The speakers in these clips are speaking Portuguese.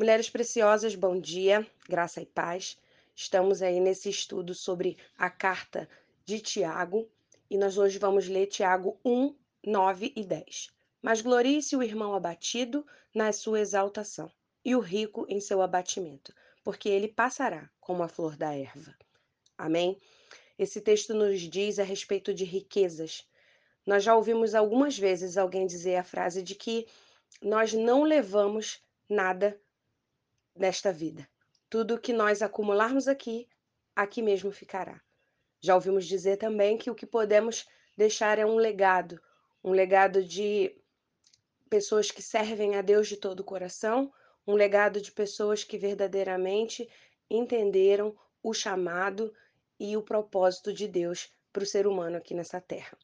Mulheres preciosas, bom dia, graça e paz. Estamos aí nesse estudo sobre a carta de Tiago e nós hoje vamos ler Tiago 1, 9 e 10. Mas glorie-se o irmão abatido na sua exaltação e o rico em seu abatimento, porque ele passará como a flor da erva. Amém? Esse texto nos diz a respeito de riquezas. Nós já ouvimos algumas vezes alguém dizer a frase de que nós não levamos nada nesta vida. Tudo que nós acumularmos aqui, aqui mesmo ficará. Já ouvimos dizer também que o que podemos deixar é um legado, um legado de pessoas que servem a Deus de todo o coração, um legado de pessoas que verdadeiramente entenderam o chamado e o propósito de Deus para o ser humano aqui nessa terra.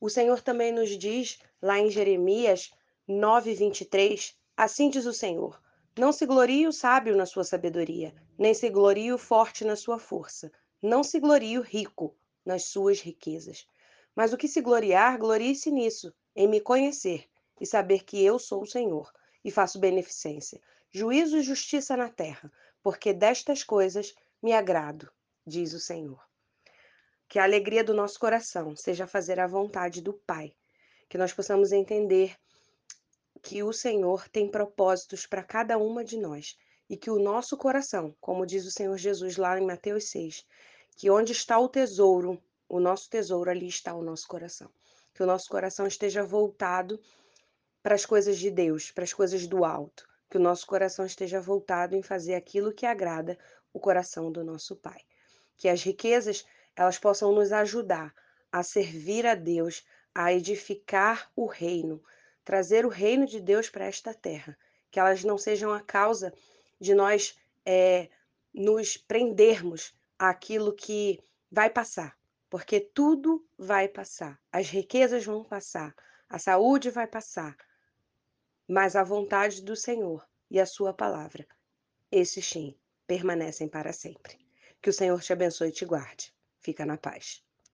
O Senhor também nos diz, lá em Jeremias 9:23, assim diz o Senhor: não se glorie o sábio na sua sabedoria, nem se glorie o forte na sua força, não se glorie o rico nas suas riquezas. Mas o que se gloriar, glorie-se nisso, em me conhecer e saber que eu sou o Senhor e faço beneficência, juízo e justiça na terra, porque destas coisas me agrado, diz o Senhor. Que a alegria do nosso coração seja fazer a vontade do Pai, que nós possamos entender que o Senhor tem propósitos para cada uma de nós e que o nosso coração, como diz o Senhor Jesus lá em Mateus 6, que onde está o tesouro, o nosso tesouro, ali está o nosso coração. Que o nosso coração esteja voltado para as coisas de Deus, para as coisas do alto. Que o nosso coração esteja voltado em fazer aquilo que agrada o coração do nosso Pai. Que as riquezas, elas possam nos ajudar a servir a Deus, a edificar o reino, trazer o reino de Deus para esta terra, que elas não sejam a causa de nós é, nos prendermos àquilo que vai passar, porque tudo vai passar, as riquezas vão passar, a saúde vai passar, mas a vontade do Senhor e a sua palavra, esses sim, permanecem para sempre. Que o Senhor te abençoe e te guarde. Fica na paz.